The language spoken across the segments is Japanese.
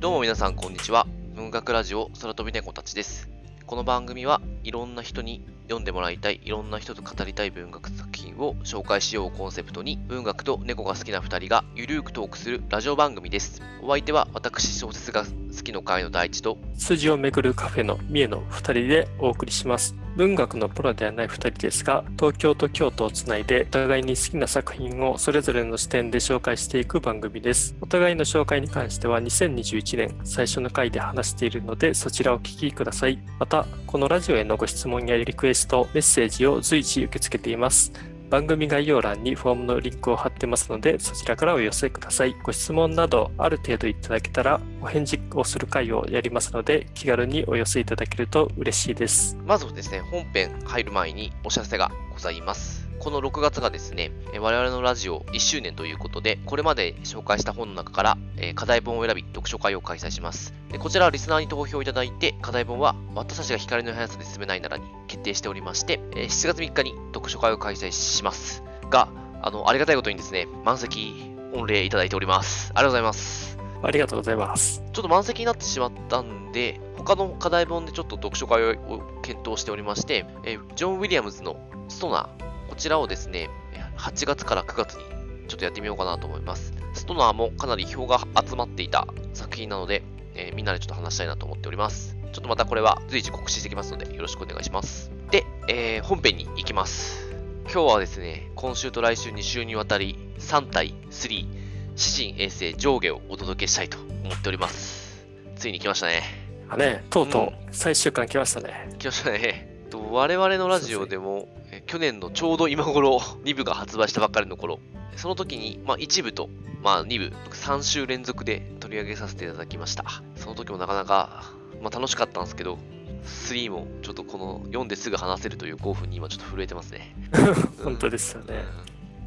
どうも皆さんこんにちは。文学ラジオ空飛び猫たちです。この番組はいろんな人に読んでもらいたい、いろんな人と語りたい文学作品を紹介しようコンセプトに、文学と猫が好きな2人がゆるーくトークするラジオ番組です。お相手は私小説が好きの会の第一と、筋をめぐるカフェの三重の2人でお送りします。文学のプロではない2人ですが、東京と京都をつないで、お互いに好きな作品をそれぞれの視点で紹介していく番組です。お互いの紹介に関しては2021年最初の回で話しているので、そちらをお聞きください。また、このラジオへのご質問やリクエスト、メッセージを随時受け付けています。番組概要欄にフォームのリンクを貼ってますので、そちらからお寄せください。ご質問などある程度いただけたら、お返事をする会をやりますので、気軽にお寄せいただけると嬉しいです。まずですね、本編入る前にお知らせがございます。この6月がですね、え我々のラジオ1周年ということで、これまで紹介した本の中から、えー課題本を選び、読書会を開催します。でこちらはリスナーに投票いただいて、課題本は私たちが光の速さで進めないならに決定しておりまして、えー7月3日に読書会を開催します。が、あの、ありがたいことにですね、満席御礼いただいております。ありがとうございます。ありがとうございます。ちょっと満席になってしまったんで、他の課題本でちょっと読書会を検討しておりまして、えージョン・ウィリアムズのストナー、こちらをですね、8月から9月にちょっとやってみようかなと思います。ストナーもかなり票が集まっていた作品なので、えーみんなでちょっと話したいなと思っております。ちょっとまたこれは随時告知していきますので、よろしくお願いします。で、えー本編に行きます。今日はですね、今週と来週2週にわたり、3対3、指針衛星上下をお届けしたいと思っております。ついに来ましたね。あね、とうとうんう最終巻来ましたね。来ましたね。と我々のラジオでも、え去年のちょうど今頃、2部が発売したばっかりの頃、その時に、まあ、1部と、まあ、2部、3週連続で取り上げさせていただきました。その時もなかなか、まあ、楽しかったんですけど、3もちょっとこの読んですぐ話せるという興奮に今ちょっと震えてますね。本当ですよね。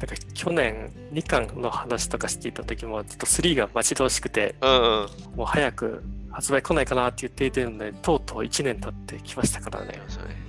なんか去年2巻の話とかしていた時も、ちょっと3が待ち遠しくて、うんうん。もう早く発売来ないかなって言っていてるので、とうとう1年経ってきましたからね。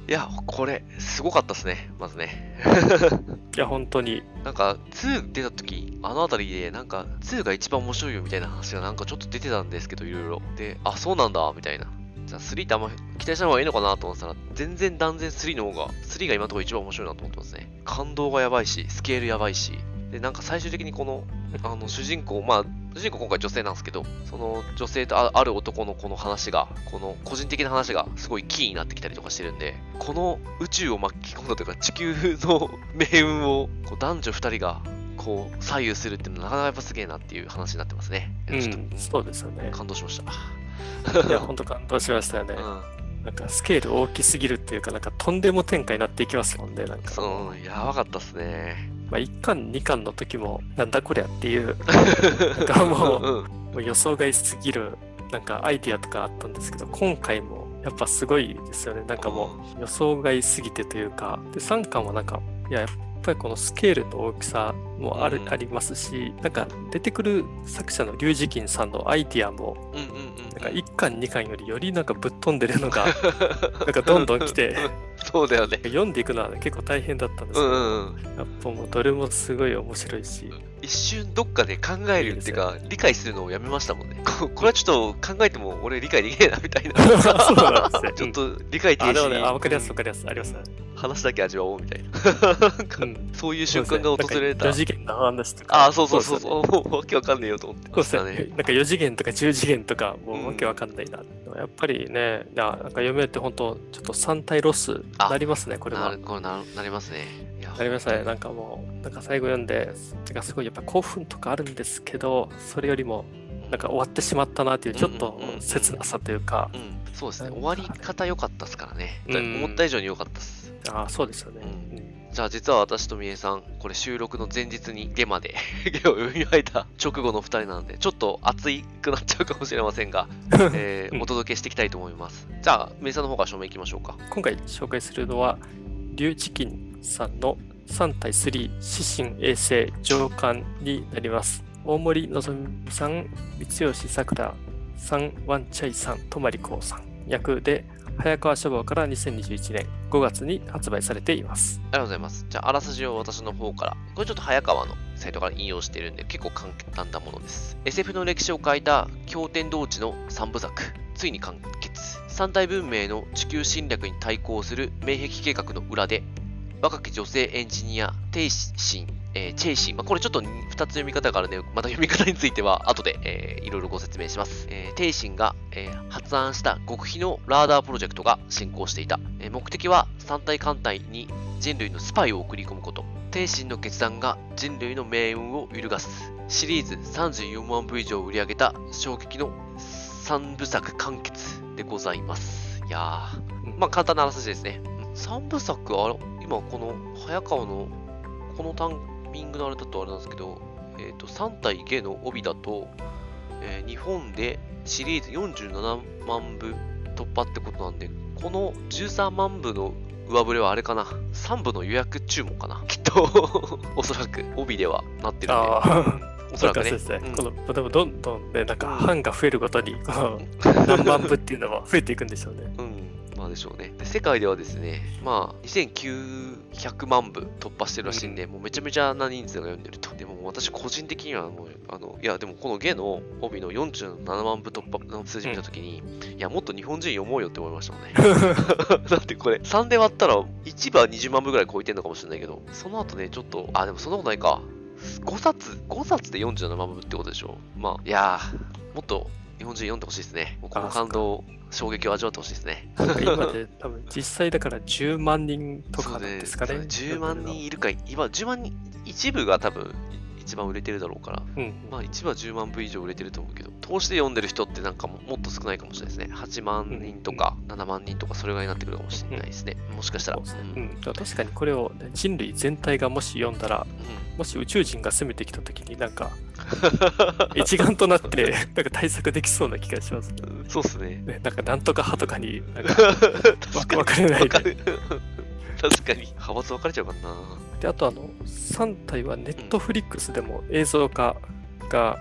いや、これ、すごかったですね、まずね。いや、本当に。なんか、2出た時、あの辺りで、なんか、2が一番面白いよみたいな話がなんかちょっと出てたんですけど、いろいろ。で、あ、そうなんだ、みたいな。じゃあ3ってあんま期待した方がいいのかなと思ってたら、全然断然3の方が、3が今のところ一番面白いなと思ってますね。感動がやばいし、スケールやばいし。で、なんか最終的にこの、あの、主人公、まあ、主人公今回女性なんですけど、その女性とあある男のこの話が、この個人的な話がすごいキーになってきたりとかしてるんで、この宇宙を巻き込んだというか、地球の命運をこう男女2人がこう左右するっていうのはなかなかやっぱすげえなっていう話になってますね。いうやちょっとん、そうですよね。感動しました。いや、本当感動しましたよねう。ん。なんかスケール大きすぎるっていうか、なんかとんでも展開になっていきますもんね。なんか、そう、やばかったっすね。まあ、1巻、2巻の時も、なんだこりゃっていう、なんかもう、うん、もう予想外すぎるなんかアイディアとかあったんですけど今回もやっぱすごいですよねなんかもう予想外すぎてというかで3巻はなんかいやぱりこのスケールの大きさもある、うんありますしなんか出てくる作者の龍二金さんのアイディアもうんうんうん。なんか1巻2巻よりよりなんかぶっ飛んでるのが なんかどんどん来てそうだよね。読んでいくのは、ね、結構大変だったんですけど、うんうんうん。やっぱもうどれもすごい面白いし一瞬どっかで考えるっていうか、理解するのをやめましたもんね。ここれはちょっと考えても俺理解できねえなみたいな。そうなんですね ちょっと理解停あでもねあ止分かりやすい分かりやすいありますね話だけ味わおうみたいな。そういう瞬間が訪れた。4次元の話とか。ああ、そうそうそうですよねそう。もうわけわかんねえよと思ってそうましたね。。ですねなんか4次元とか10次元とか、もうわけわかんないな。やっぱりね、なんか読めるって本当、ちょっと3体ロスあなりますね、これは。なりますね。いやなりましたね。なんかもう、なんか最後読んで、なんかすごいやっぱ興奮とかあるんですけど、それよりも、なんか終わってしまったなっていう、ちょっとうんうんうんうん切なさというか、うん、そうですね。なんか終わり方良かったですからね。うん思った以上に良かったです。ああ、そうですよね。うんうんじゃあ実は私とみえさん、これ収録の前日にゲマで ゲを読み終えた直後の2人なので、ちょっと熱いくなっちゃうかもしれませんが、えーうんお届けしていきたいと思います。じゃあ、みえさんの方から署名いきましょうか。今回紹介するのは、龍チキンさんの3対3指針衛星上巻になります。大森のぞみさん、三吉さくらさん、ワンチャイさん、とまりこうさん役で、早川書房から2021年5月に発売されています。ありがとうございます。じゃあ、あらすじを私の方から。これちょっと早川のサイトから引用しているんで、結構簡単なものです。SF の歴史を変えた経典同地の3部作、ついに完結。三体文明の地球侵略に対抗する面壁計画の裏で、若き女性エンジニア、テイシン、えー、チェイシン。まあ、これちょっと2つ読み方があるので、また読み方については後で、えー、いろいろご説明します。えー、テイシンが、えー、発案した極秘のラダープロジェクトが進行していた。えー、目的は三体艦隊に人類のスパイを送り込むこと。テイシンの決断が人類の命運を揺るがす。シリーズ34万部以上売り上げた衝撃の3部作完結でございます。いやー、まあ簡単なあらすじですね。3部作、あ今この早川のこのタイミングのあれだとあれなんですけど、えっ、ー、と3体下の帯だと、えー、日本でシリーズ47万部突破ってことなんで、この13万部の上振れはあれかな ?3 部の予約注文かな？きっとおそらく帯ではなってるんで。おそらくね。ですね、うん、このでもどんどんね、なんか版が増えるごとに、この何万部っていうのは増えていくんでしょうね。うん。まあでしょうね。で世界ではですね、まあ、2900万部突破してるらしいんで、うん、もうめちゃめちゃな人数が読んでると。でも私個人的にはもう、あの、いや、でもこのゲの帯の47万部突破の数字見たときに、うん、いや、もっと日本人読もうよって思いましたもんね。だってこれ、3で割ったら、1部は20万部ぐらい超えてんのかもしれないけど、その後ね、ちょっと、あ、でもそんなことないか。5冊、5冊で47万部ってことでしょまあ、いやー、もっと日本人読んでほしいですね。この感動、衝撃を味わってほしいですね。今で多分実際だから10万人とかですかね。ね10万人いるか、今10万人、一部が多分一番売れてるだろうから、うん、まあ一部は10万部以上売れてると思うけど、投資で読んでる人ってなんかももっと少ないかもしれないですね。8万人とか7万人とかそれぐらいになってくるかもしれないですね。もしかしたら。うん、確かにこれを、ね、人類全体がもし読んだら、うん、もし宇宙人が攻めてきた時になんか 一丸となって なんか対策できそうな気がします、そうっすねね。なんかなんとか派とかになんか 分かれないで。確かに。派閥分かれちゃうかな。で、あとあの、3体はネットフリックスでも映像化が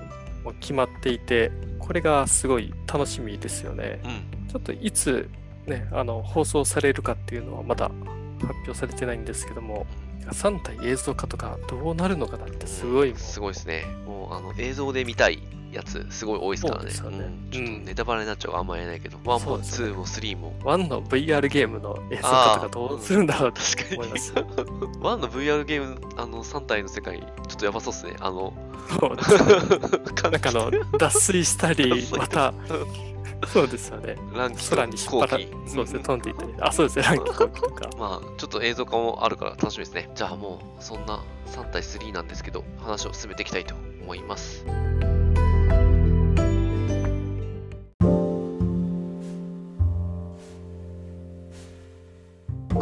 決まっていて、これがすごい楽しみですよね。うん、ちょっといつ、ね、あの放送されるかっていうのはまだ発表されてないんですけども、3体映像化とかどうなるのかなってすごい、うん、すごいですね。もうあの映像で見たいやつ、すごい多いですからね。ねうん、ちょっとネタバレになっちゃうあんま言えないけど、1も2も3も。1の VR ゲームの映像化とかどうするんだろうって思います。1 の VR ゲーム、あの3体の世界、ちょっとやばそうっすね。あの、なんかあの、脱水したり、また、そうですよね。ランキ空に引っ張らそうですね、飛んでいったり。あ、そうですね、ランキとか。まあ、ちょっと映像化もあるから楽しみですね。じゃあもう、そんな3対3なんですけど、話を進めていきたいと思います。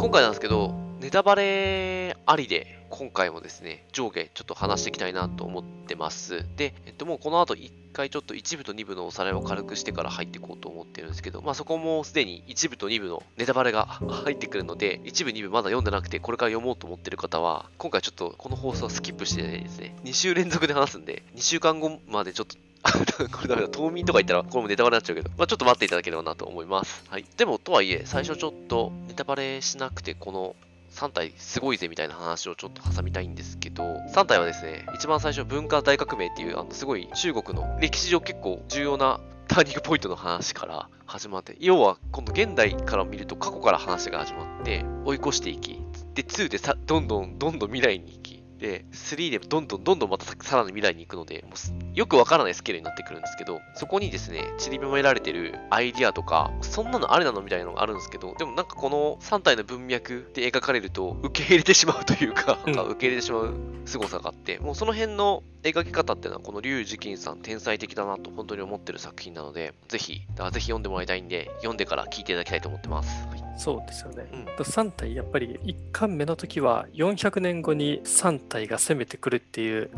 今回なんですけど、ネタバレありで、今回もですね、上下ちょっと話していきたいなと思ってます。で、えっと、もうこの後一回ちょっと1部と2部のおさらいを軽くしてから入っていこうと思ってるんですけど、まあそこもすでに1部と2部の ネタバレが 入ってくるので、1部2部まだ読んでなくて、これから読もうと思ってる方は、今回ちょっとこの放送はスキップしてですね、2週連続で話すんで、2週間後までちょっと これダメだ。冬眠とか言ったら、これもネタバレになっちゃうけど、まあちょっと待っていただければなと思います。はい。でも、とはいえ、最初ちょっとネタバレしなくて、この3体すごいぜみたいな話をちょっと挟みたいんですけど、3体はですね、一番最初文化大革命っていう、あの、すごい中国の歴史上結構重要なターニングポイントの話から 始まって、要は今度現代から見ると過去から話が始まって追い越していき、で、2でさどんどんどんどん未来に行き、で、3でどんどんどんどんまたさらに未来に行くので、もうよくわからないスケールになってくるんですけど、そこにですね、散りばめられてるアイディアとか、そんなのあれなのみたいなのがあるんですけど、でもなんかこの3体の文脈で描かれると、受け入れてしまうというか、なんか受け入れてしまう凄さがあって、もうその辺の描き方っていうのは、このリュウ・ジキンさん天才的だなと本当に思ってる作品なので、ぜひ、だからぜひ読んでもらいたいんで、読んでから聞いていただきたいと思ってます。はいそうですよね。うん、3体やっぱり1巻目の時は400年後に3体が攻めてくるっていう,、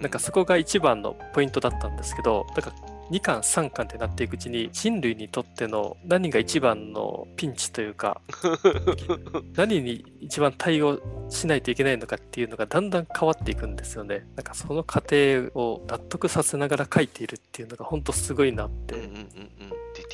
なんかそこが一番のポイントだったんですけどだから2巻3巻ってなっていくうちに人類にとっての何が一番のピンチというか 何に一番対応しないといけないのかっていうのがだんだん変わっていくんですよね。なんかその過程を納得させながら書いているっていうのが本当すごいなって。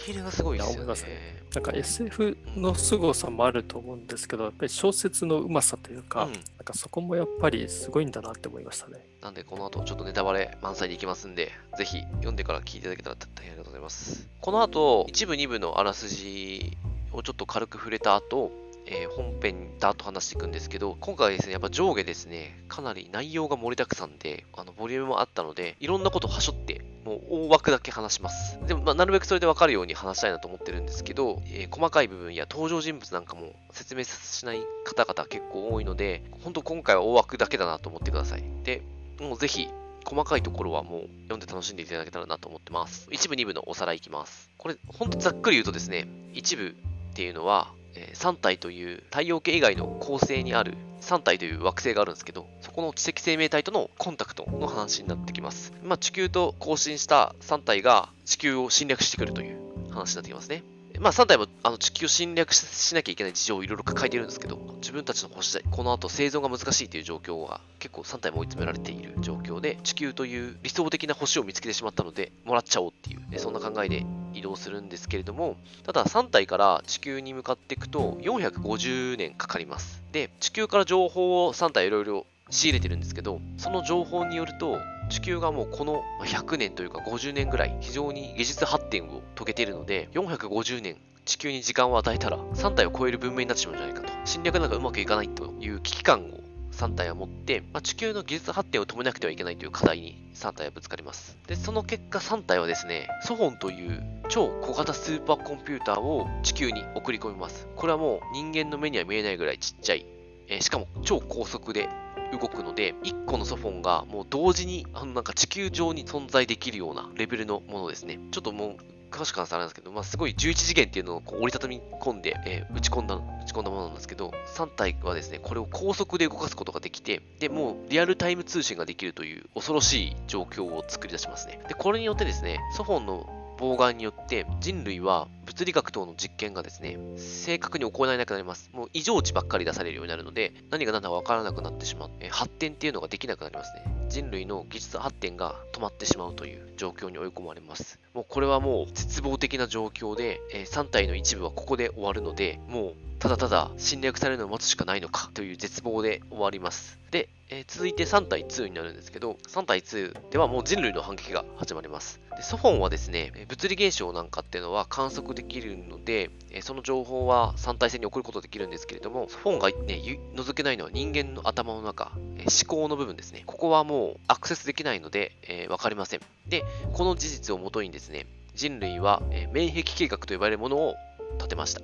うんうんうんディテールがすごいですよね。ねなんか SF の凄さもあると思うんですけど、やっぱり小説のうまさというか、うんなんかそこもやっぱりすごいんだなって思いましたね。なんで、この後、ちょっとネタバレ満載でいきますんで、ぜひ読んでから聞いていただけたら大変ありがとうございます。この後、一部、二部のあらすじをちょっと軽く触れた後、えー本編だと話していくんですけど、今回はですね、やっぱ上下ですね、かなり内容が盛りだくさんで、あの、ボリュームもあったので、いろんなことをはしょって、もう大枠だけ話します。でも、まあ、なるべくそれでわかるように話したいなと思ってるんですけど、えー細かい部分や登場人物なんかも説明しない方々結構多いので、本当今回は大枠だけだなと思ってください。で、もうぜひ、細かいところはもう読んで楽しんでいただけたらなと思ってます。一部、二部のおさらいいきます。これ、ほんとざっくり言うとですね、一部っていうのは、え3体という太陽系以外の恒星にある3体という惑星があるんですけど、そこの知的生命体とのコンタクトの話になってきます。まあ、地球と交信した3体が地球を侵略してくるという話になってきますね。まあ、3体もあの地球を侵略しなきゃいけない事情をいろいろ抱えているんですけど、自分たちの星でこの後生存が難しいという状況が結構3体も追い詰められている状況で、地球という理想的な星を見つけてしまったので、もらっちゃおうっていう、そんな考えで移動するんですけれども、ただ3体から地球に向かっていくと450年かかります。で、地球から情報を3体いろいろ仕入れてるんですけど、その情報によると、地球がもうこの100年というか50年ぐらい非常に技術発展を遂げているので、450年地球に時間を与えたら3体を超える文明になってしまうんじゃないかと。侵略なんかうまくいかないという危機感を3体は持って、まあ、地球の技術発展を止めなくてはいけないという課題に3体はぶつかります。で、その結果3体はですね、ソフォンという超小型スーパーコンピューターを地球に送り込みます。これはもう人間の目には見えないぐらいちっちゃい、えーしかも超高速で動くので、1個のソフォンがもう同時にあのなんか地球上に存在できるようなレベルのものですね。ちょっともう詳しく話さなんですけど、まあ、すごい11次元っていうのをこう折りたたみ込んで、えー打ち込んだ、打ち込んだものなんですけど、3体はですね、これを高速で動かすことができて、で、もうリアルタイム通信ができるという恐ろしい状況を作り出しますね。で、これによってですね、ソフォンの妨害によって人類は物理学等の実験がですね、正確に行えなくなります。もう異常値ばっかり出されるようになるので、何が何だか分からなくなってしまう。え発展っていうのができなくなりますね。人類の技術発展が止まってしまうという状況に追い込まれます。もうこれはもう絶望的な状況で、え3体の一部はここで終わるので、もうただただ侵略されるのを待つしかないのかという絶望で終わります。で、えー続いて3対2になるんですけど、3対2ではもう人類の反撃が始まります。でソフォンはですね、物理現象なんかっていうのは観測できるので、えその情報は3体戦に送ることできるんですけれども、ソフォンが、ね、ゆ除けないのは人間の頭の中、え思考の部分ですね。ここはもうアクセスできないので、えーわかりません。で、この事実をもとにですね、人類は、えー免疫計画と呼ばれるものを立てました。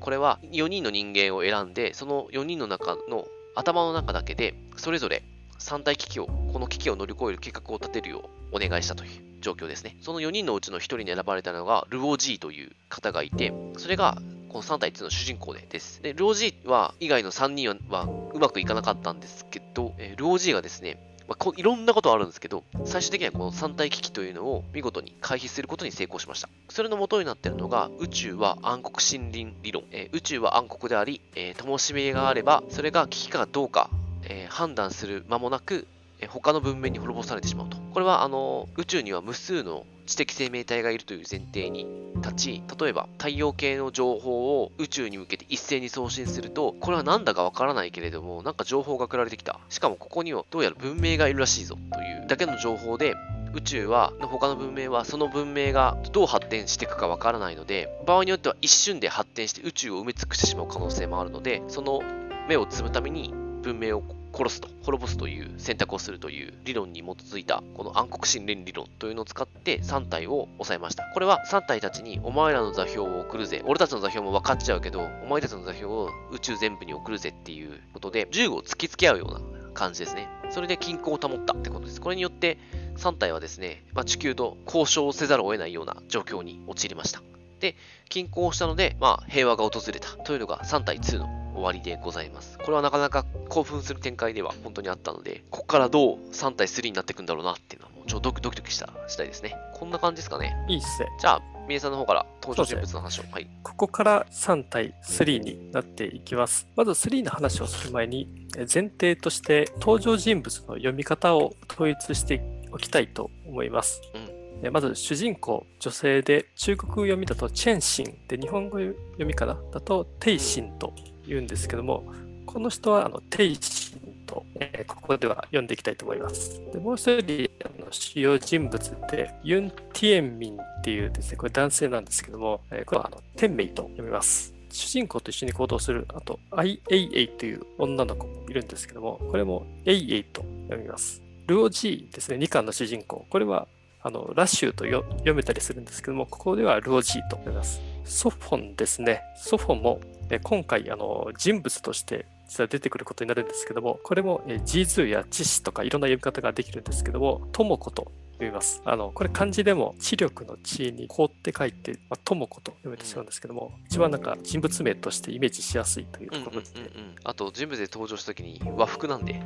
これは4人の人間を選んで、その4人の中の頭の中だけで、それぞれ3大危機を、この危機を乗り越える計画を立てるようお願いしたという状況ですね。その4人のうちの1人に選ばれたのが、ルオジーという方がいて、それがこの3対1の主人公でです。で、ルオージーは以外の3人はうまくいかなかったんですけど、えールオージーがですね、まあ、こいろんなことあるんですけど、最終的にはこの三体危機というのを見事に回避することに成功しました。それの元になっているのが、宇宙は暗黒森林理論。えー宇宙は暗黒であり、えー、灯火があれば、それが危機かどうか、えー判断する間もなく、他の文明に滅ぼされてしまうと。これは、あの、宇宙には無数の知的生命体がいるという前提に立ち、例えば太陽系の情報を宇宙に向けて一斉に送信すると、これは何だかわからないけれども、なんか情報が送られてきた。しかもここにはどうやら文明がいるらしいぞというだけの情報で、宇宙は、他の文明は、その文明がどう発展していくかわからないので、場合によっては一瞬で発展して宇宙を埋め尽くしてしまう可能性もあるので、その目を摘むために文明を殺すと、滅ぼすという選択をするという理論に基づいた、この暗黒神連理論というのを使って3体を抑えました。これは3体たちにお前らの座標を送るぜ。俺たちの座標も分かっちゃうけど、お前たちの座標を宇宙全部に送るぜっていうことで、銃を突きつけ合うような感じですね。それで均衡を保ったってことです。これによって3体はですね、まあ、地球と交渉せざるを得ないような状況に陥りました。で、均衡をしたので、まあ、平和が訪れたというのが3対2の終わりでございます。これはなかなか興奮する展開では本当にあったので、ここからどう3対3になっていくんだろうなっていうのは、もうちょっとドキドキドキした次第ですね。こんな感じですかね。いいっすね。じゃあ、みえさんの方から登場人物の話を。はい。ここから3対3になっていきます。まず3の話をする前に、え前提として登場人物の読み方を統一しておきたいと思います。うんえまず主人公、女性で中国読みだとチェンシンで日本語読みかな？だとテイシンと言うんですけども、この人はあのテイシンと、えーここでは読んでいきたいと思います。でもう一人あの主要人物でユン・ティエンミンっていうですね、これ男性なんですけども、えーこれはあのテンメイと読みます。主人公と一緒に行動する、あと、アイ・エイエイという女の子もいるんですけども、これもエイエイと読みます。ルオジーですね、2巻の主人公。これはあのラシュウと読めたりするんですけども、ここではルオジーと読みます。ソフォンですね。ソフォンもえ今回あの人物として実は出てくることになるんですけども、これもえジーズーやチシとかいろんな呼び方ができるんですけども、智子と読みます。あのこれ漢字でも知力の知にこうって書いて、まあ、ともこと読めてしまうんですけども、一番なんか人物名としてイメージしやすいといううんうんうんところで、うん。あと、人物で登場した時に和服なんで。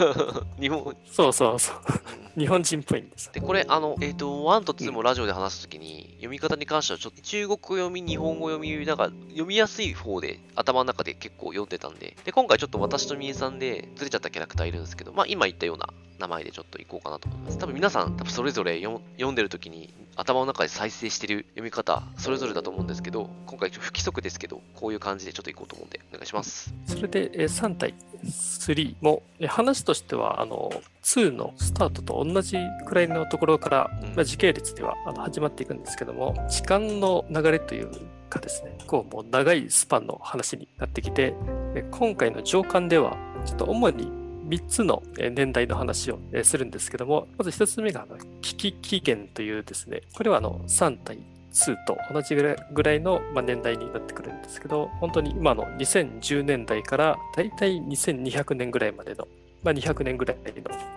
日本、そうそうそう、日本人っぽいんです。で、これ、あの、えっ、と、1と2もラジオで話すときに、読み方に関しては、ちょっと中国語読み、日本語読み、なんか、読みやすい方で、頭の中で結構読んでたんで、で、今回ちょっと私とみえさんでずれちゃったキャラクターいるんですけど、まあ、今言ったような名前でちょっと行こうかなと思います。多分皆さん、多分それぞれ読読んでるときに、頭の中で再生してる読み方、それぞれだと思うんですけど、今回不規則ですけど、こういう感じでちょっと行こうと思うんで、お願いします。それでえー3対3もえー話としてはあの2のスタートと同じくらいのところから、うんまあ、時系列では始まっていくんですけども時間の流れというかですねこうもう長いスパンの話になってきてえ今回の上巻ではちょっと主に3つの年代の話をするんですけどもまず1つ目が危機起源というですねこれはあの3対2と同じぐらいの、年代になってくるんですけど、本当に今の2010年代からだいたい2200年ぐらいまでの、まあ、200年ぐらいの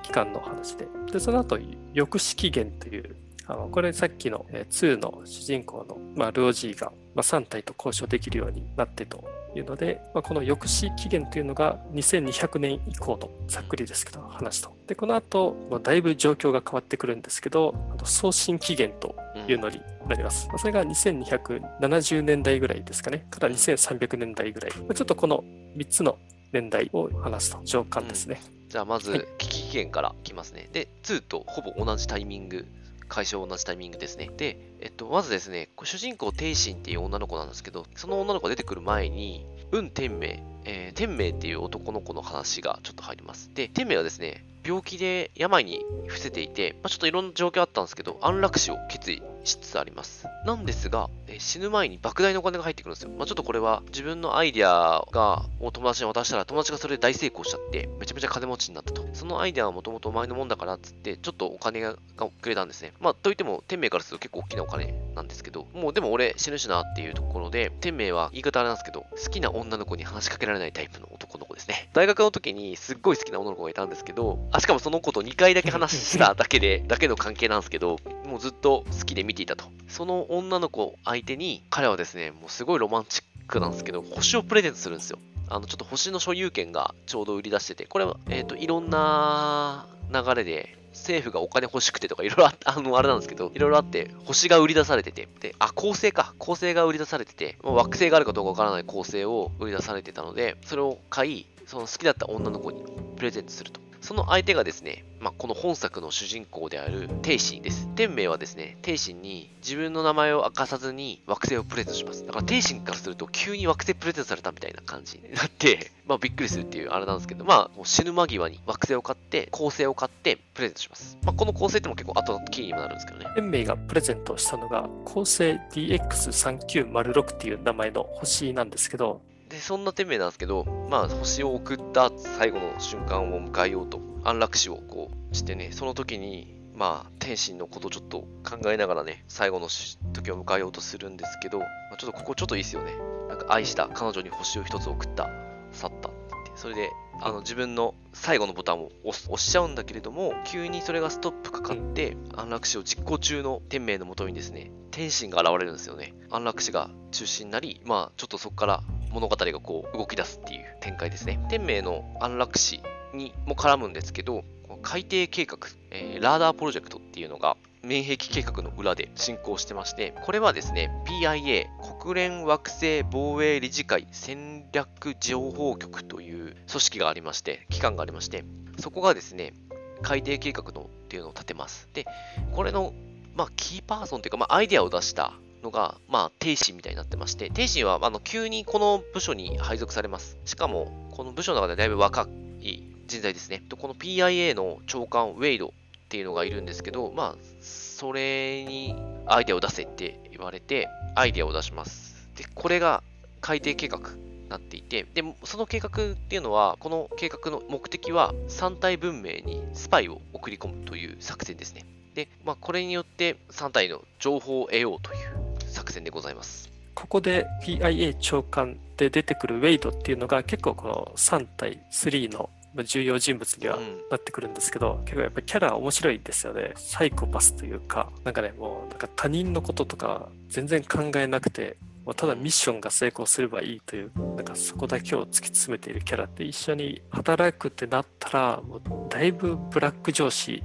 期間の話で、でその後、抑止起源という、あのこれさっきの2の主人公の、まあ、ルオジーが、まあ、3体と交渉できるようになってというので、まあ、この抑止起源というのが2200年以降のざっくりですけど話と。で、この後、まあ、だいぶ状況が変わってくるんですけど、あの送信起源とうんいうのになります。まあそれが2270年代ぐらいですかね、から2300年代ぐらい。まあちょっとこの3つの年代を話すと、上巻ですね。じゃあまず、はい危機期限からいきますね。で、2とほぼ同じタイミング、解消同じタイミングですね。で、えっと、まずですね、主人公、テイシンっていう女の子なんですけど、その女の子が出てくる前に、運天命、えー、天命っていう男の子の話がちょっと入ります。で、天命はですね、病気で病に伏せていて、まあ、ちょっといろんな状況あったんですけど、安楽死を決意しつつあります。なんですが、え死ぬ前に莫大なお金が入ってくるんですよ。まあ、ちょっとこれは自分のアイデアがを友達に渡したら、友達がそれで大成功しちゃって、めちゃめちゃ金持ちになったと。そのアイデアはもともとお前のもんだからっつって、ちょっとお金がくれたんですね。まあ、といっても、天明からすると結構大きなお金なんですけど、もうでも俺死ぬしなっていうところで、天明は言い方あれなんですけど、好きな女の子に話しかけられないタイプの男の子ですね。大学の時にすっごい好きな女の子がいたんですけど、あ、しかもその子と2回だけ話しただけで、だけの関係なんですけど、もうずっと好きで見ていたと。その女の子相手に、彼はですね、もうすごいロマンチックなんですけど、星をプレゼントするんですよ。あの、ちょっと星の所有権がちょうど売り出してて、これは、えっ、と、いろんな流れで、政府がお金欲しくてとかいろいろあ あの、あれなんですけど、いろいろあって、星が売り出されてて、で、あ、恒星か。恒星が売り出されてて、もう惑星があるかどうかわからない恒星を売り出されてたので、それを買い、その好きだった女の子にプレゼントすると。その相手がですね、まあ、この本作の主人公であるテイシンです。天明はですね、テイシンに自分の名前を明かさずに惑星をプレゼントします。だからテイシンからすると急に惑星プレゼントされたみたいな感じになって、まあびっくりするっていうあれなんですけど、まあもう死ぬ間際に惑星を買って、恒星を買ってプレゼントします。まあこの恒星っても結構後々キーにもなるんですけどね。天明がプレゼントしたのが、恒星 DX3906 っていう名前の星なんですけど、で、そんな天命なんですけど、まあ、星を送った最後の瞬間を迎えようと、安楽死をこうしてね、その時に、まあ、天心のことちょっと考えながらね、最後の時を迎えようとするんですけど、まあ、ちょっとここちょっといいっすよね。なんか愛した彼女に星を一つ送った、去った、それで、あの自分の最後のボタンを押しちゃうんだけれども、急にそれがストップかかって、安楽死を実行中の天命のもとにですね、天心が現れるんですよね。安楽死が中心になり、まあ、ちょっとそこから物語がこう動き出すっていう展開ですね。天明の安楽死にも絡むんですけど、海底計画、えーラーダープロジェクトっていうのが、免疫計画の裏で進行してまして、これはですね、PIA、国連惑星防衛理事会戦略情報局という組織がありまして、機関がありまして、そこがですね、海底計画のっていうのを立てます。で、これのまあ、キーパーソンというか、まあ、アイデアを出したのが、まあ、帝神みたいになってまして、帝神は、あの、急にこの部署に配属されます。しかも、この部署の中でだいぶ若い人材ですね。この PIA の長官、ウェイドっていうのがいるんですけど、まあ、それにアイデアを出せって言われて、アイデアを出します。で、これが海底計画になっていて、で、その計画っていうのは、この計画の目的は、三体文明にスパイを送り込むという作戦ですね。で、まあ、これによって3体の情報を得ようという作戦でございます。ここで PIA 長官で出てくるウェイドっていうのが結構この3対3の重要人物にはなってくるんですけど、うん、結構やっぱりキャラ面白いですよね。サイコパスというか、なんかね、もうなんか他人のこととか全然考えなくて、もうただミッションが成功すればいいという、なんかそこだけを突き詰めているキャラって一緒に働くってなったら、もうだいぶブラック上司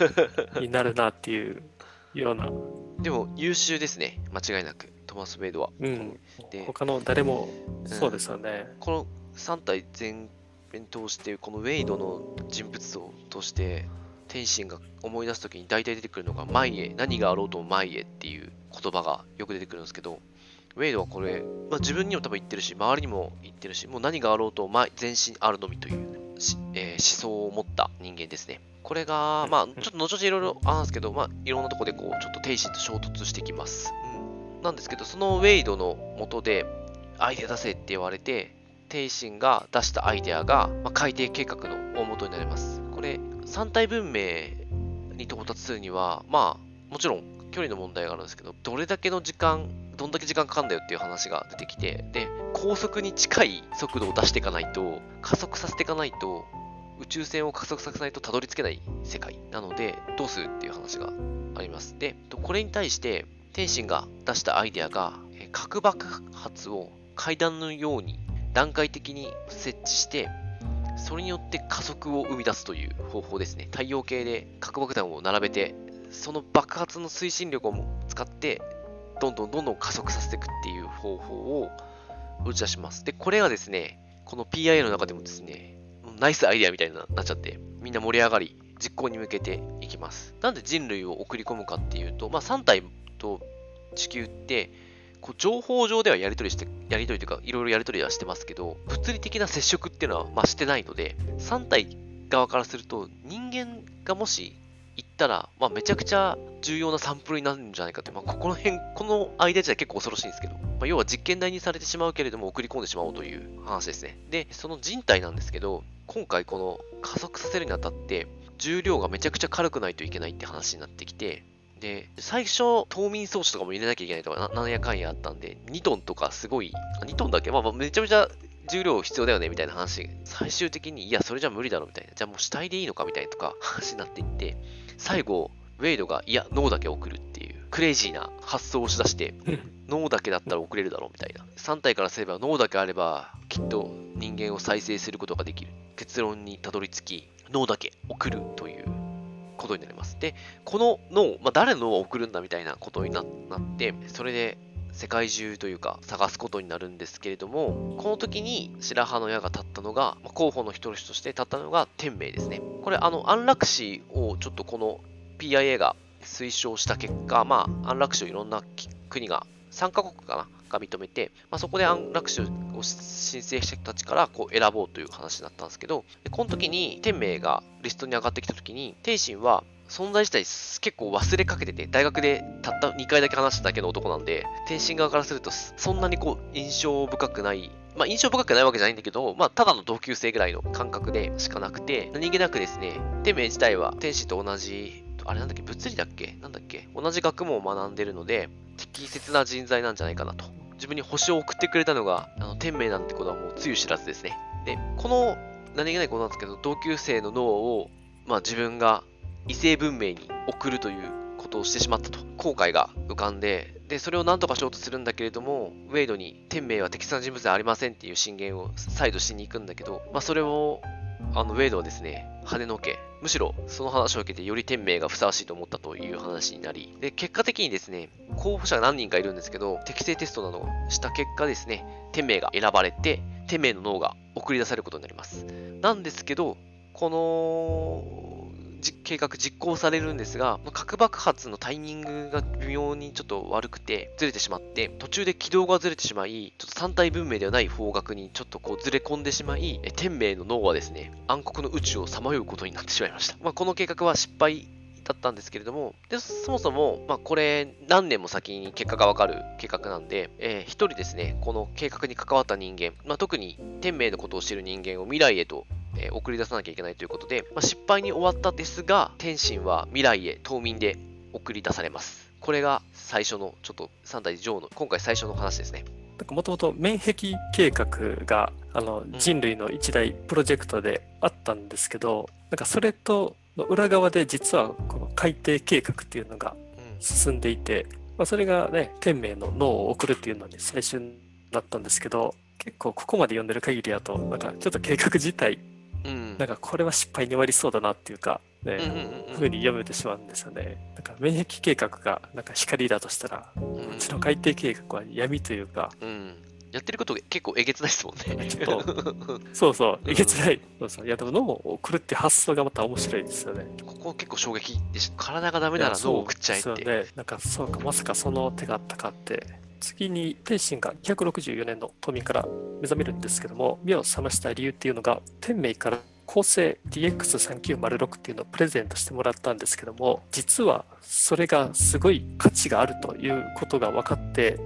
になるなっていうような。でも優秀ですね、間違いなく、トマス・ベイドは。うん。で他の誰もそうですよね。うん、この3体全編通して、このウェイドの人物像として、天心が思い出す時に大体出てくるのが、前へ、何があろうとも前へっていう言葉がよく出てくるんですけど、ウェイドはこれ、まあ、自分にも多分言ってるし、周りにも言ってるし、もう何があろうと前全身あるのみという、えー、思想を持った人間ですね。これが、まあ、ちょっと後々いろいろあるんですけど、まあ、いろんなとこでこう、ちょっと天心と衝突してきます。うん、なんですけど、そのウェイドの元で、アイデア出せって言われて、天心が出したアイデアが、まあ、海底計画の大元になります。これ、三体文明に到達するには、まあ、もちろん距離の問題があるんですけど、どれだけの時間、どんだけ時間かかるんだよっていう話が出てきて、で、高速に近い速度を出していかないと、加速させていかないと、宇宙船を加速させないとたどり着けない世界なので、どうするっていう話があります。で、これに対して、天心が出したアイデアが、核爆発を階段のように段階的に設置して、それによって加速を生み出すという方法ですね。太陽系で核爆弾を並べてその爆発の推進力を使って、どんどんどんどん加速させていくっていう方法を打ち出します。で、これがですね、この PIA の中でもですね、ナイスアイデアみたいになっちゃって、みんな盛り上がり、実行に向けていきます。なんで人類を送り込むかっていうと、まあ、3体と地球って、こう情報上ではやり取りして、やり取りというか、いろいろやり取りはしてますけど、物理的な接触っていうのは、まあ、してないので、3体側からすると、人間がもし行ったら、まあ、めちゃくちゃ重要なサンプルになるんじゃないかって、まあ、ここの辺、この間自体結構恐ろしいんですけど、まあ、要は実験台にされてしまうけれども送り込んでしまおうという話ですね。で、その人体なんですけど、今回この加速させるにあたって、重量がめちゃくちゃ軽くないといけないって話になってきて、で、最初、冬眠装置とかも入れなきゃいけないとか、なんやかんやあったんで、2トンとかすごい、2トンだけ？まあ、めちゃめちゃ重量必要だよねみたいな話、最終的に、いや、それじゃ無理だろみたいな、じゃあもう死体でいいのかみたいなとか話になっていって、最後、ウェイドが、いや、脳だけ送るっていう、クレイジーな発想をしだして、脳だけだったら送れるだろうみたいな。3体からすれば、脳だけあれば、きっと人間を再生することができる。結論にたどり着き、脳だけ送るということになります。で、この脳、まあ、誰の脳を送るんだみたいなことになって、それで世界中というか探すことになるんですけれども、この時に白羽の矢が立ったのが、候補の一人として立ったのが天命ですね。これ、あの、安楽死をちょっとこの PIA が推奨した結果、まあ、安楽死をいろんな国が、3カ国かなが認めて、まあ、そこで安楽死を申請した人たちからこう選ぼうという話になったんですけど、この時に天命がリストに上がってきた時に、天心は存在自体結構忘れかけてて、大学でたった2回だけ話しただけの男なんで、天心側からするとそんなにこう印象深くない、まあ印象深くないわけじゃないんだけど、まあただの同級生ぐらいの感覚でしかなくて、何気なくですね、天命自体は天使と同じ、あれなんだっけ、物理だっけなんだっけ同じ学問を学んでるので、適切な人材なんじゃないかなと。自分に星を送ってくれたのが、あの天命なんてことはもうつゆ知らずですね。で、この何気ないことなんですけど、同級生の脳を、まあ自分が異星文明に送るということをしてしまったと後悔が浮かんででそれを何とかしようとするんだけれどもウェイドに天命は適切な人物ではありませんっていう進言を再度しに行くんだけど、まあ、それをあのウェイドはですね跳ねのけむしろその話を受けてより天命がふさわしいと思ったという話になりで結果的にですね候補者が何人かいるんですけど適正テストなどをした結果ですね天命が選ばれて天命の脳が送り出されることになります。なんですけどこの計画実行されるんですが、核爆発のタイミングが微妙にちょっと悪くて、ずれてしまって、途中で軌道がずれてしまい、ちょっと三体文明ではない方角にちょっとこうずれ込んでしまい、天命の脳はですね、暗黒の宇宙をさまようことになってしまいました。まあ、この計画は失敗だったんですけれども、でそもそも、まあ、これ、何年も先に結果がわかる計画なんで、えー、一人ですね、この計画に関わった人間、まあ、特に天命のことをしている人間を未来へとえー、送り出さなきゃいけないということで、まあ、失敗に終わったですが、天心は未来へ冬眠で送り出されます。これが最初の、ちょっと3代女王の、今回最初の話ですね。もともと面壁計画があの人類の一大プロジェクトであったんですけど、うん、なんかそれとの裏側で実はこの海底計画っていうのが進んでいて、うん、まあ、それがね天命の脳を送るっていうのに最初だったんですけど結構ここまで読んでる限りだとなんかちょっと計画自体うん、なんかこれは失敗に終わりそうだなっていうか、ね、ふうに読めてしまうんですよね。なんか免疫計画がなんか光だとしたら、うん、ちの海底計画は闇というか、うん、やってること結構えげつないですもんね。ちょっと、そうそう、えげつない。そうそう。いや、でも脳を送るって発想がまた面白いですよね。ここ結構衝撃でし体がダメなら脳を送っちゃえって。そうね。なんかそうか、まさかその手があったかって次に天心が264年の冬眠から目覚めるんですけども目を覚ました理由っていうのが天命から構成 DX3906 っていうのをプレゼントしてもらったんですけども実はそれがすごい価値があるということが分かって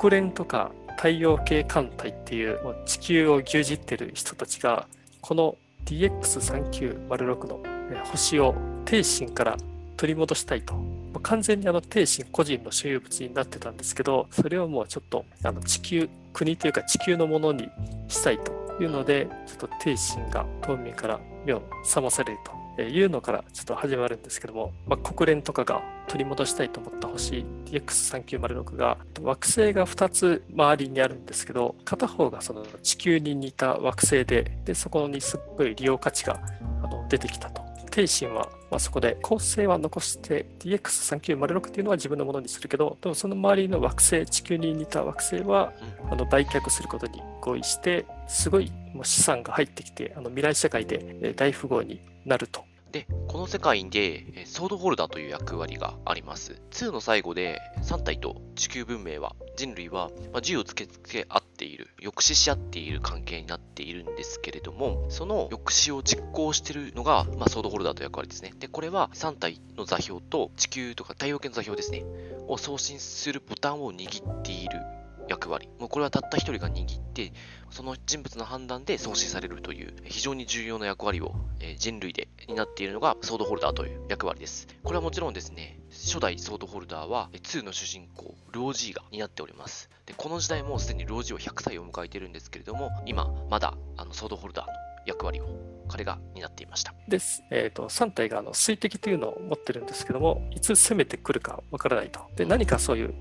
国連とか太陽系艦隊っていう地球を牛耳ってる人たちがこの DX3906 の星を帝神から取り戻したいと完全にあの帝神個人の所有物になってたんですけどそれをもうちょっとあの地球国というか地球のものにしたいというのでちょっと帝神が冬眠から目を覚まされるというのからちょっと始まるんですけども、まあ、国連とかが取り戻したいと思った星 DX3906 が惑星が2つ周りにあるんですけど片方がその地球に似た惑星ででそこにすっごい利用価値があの出てきたと。帝神は、まあ、そこで構成は残して DX3906 っていうのは自分のものにするけどでもその周りの惑星地球に似た惑星は、あの売却することに合意してすごい資産が入ってきてあの未来社会で大富豪になるとで、この世界でソードホルダーという役割があります。2の最後で3体と地球文明は、人類は、ま銃をつけつけ合っている、抑止し合っている関係になっているんですけれども、その抑止を実行しているのが、まあ、ソードホルダーという役割ですね。で、これは3体の座標と地球とか太陽系の座標ですね、を送信するボタンを握っている役割。もうこれはたった一人が握って、その人物の判断で送信されるという非常に重要な役割を、え人類で担っているのがソードホルダーという役割です。これはもちろんですね、初代ソードホルダーは2の主人公、ロージーが担っております。でこの時代もすでにロージーは100歳を迎えているんですけれども、今まだあのソードホルダーの役割を彼が担っていました。です。えっ、ー、と、3体があの水滴というのを持ってるんですけども、いつ攻めてくるかわからないと。で、何かそういう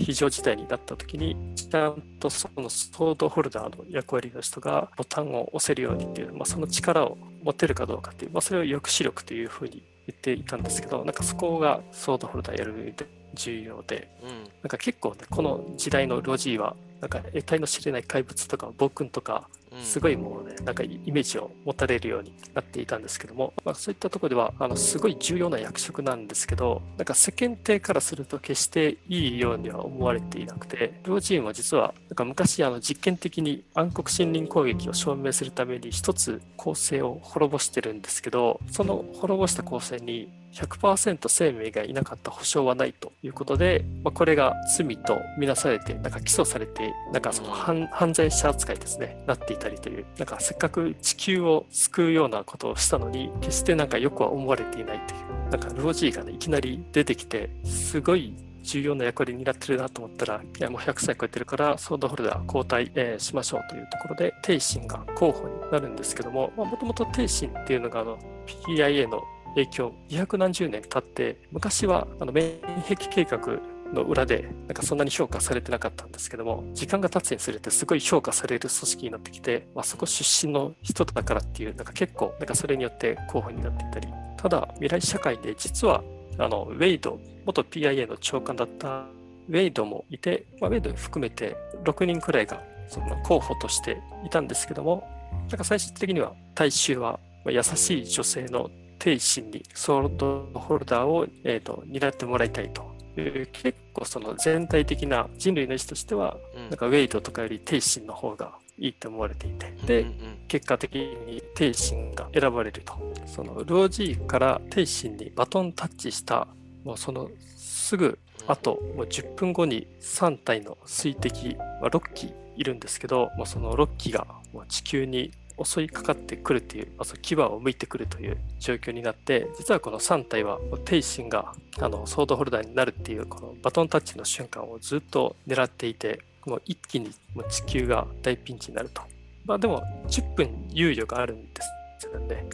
非常事態になった時にちゃんとそのソードホルダーの役割の人がボタンを押せるようにっていう、まあ、その力を持てるかどうかっていう、まあ、それを抑止力というふうに言っていたんですけどなんかそこがソードホルダーやる上で重要で、うん、なんか結構ねこの時代のロジーはなんか得体の知れない怪物とか暴君とかすごいもうね、なんかイメージを持たれるようになっていたんですけども、まあ、そういったとこでは、あの、すごい重要な役職なんですけど、なんか世間体からすると決していいようには思われていなくて、両チームは実は、なんか昔、あの、実験的に暗黒森林攻撃を証明するために一つ構成を滅ぼしてるんですけど、その滅ぼした構成に100%生命がいなかった保証はないということで、まあ、これが罪とみなされて、なんか起訴されて、なんかその犯罪者扱いですね、なっていたりという、なんかせっかく地球を救うようなことをしたのに、決してなんかよくは思われていないという、なんかロジーがね、いきなり出てきて、すごい重要な役割になってるなと思ったら、いやもう100歳超えてるから、ソードホルダー交代、えー、しましょうというところで、帝神が候補になるんですけども、もともと帝神っていうのがあの PIA の影響、200何十年経って、昔はあの免疫計画の裏でなんかそんなに評価されてなかったんですけども時間が経つにつれてすごい評価される組織になってきて、まあ、そこ出身の人だからっていうなんか結構なんかそれによって候補になっていたり。ただ未来社会で実はあのウェイド元 PIA の長官だったウェイドもいて、まあ、ウェイド含めて6人くらいがその候補としていたんですけどもなんか最終的には大衆は優しい女性の天心にソードホルダーを、えーと、担ってもらいたいと。いう結構その全体的な人類の意思としては、うん、なんかウェイドとかより天心の方がいいと思われていて。で、うんうん、結果的に天心が選ばれると。そのルオジーから天心にバトンタッチしたもうそのすぐあともう10分後に3体の水滴、まあ、6機いるんですけどもうその6機がもう地球に襲いかかってくるっていう、まあ、その牙を向いてくるという状況になって実はこの3体はテイがあのソードホルダーになるっていうこのバトンタッチの瞬間をずっと狙っていてもう一気にもう地球が大ピンチになると。まあでも10分猶予があるんですよね。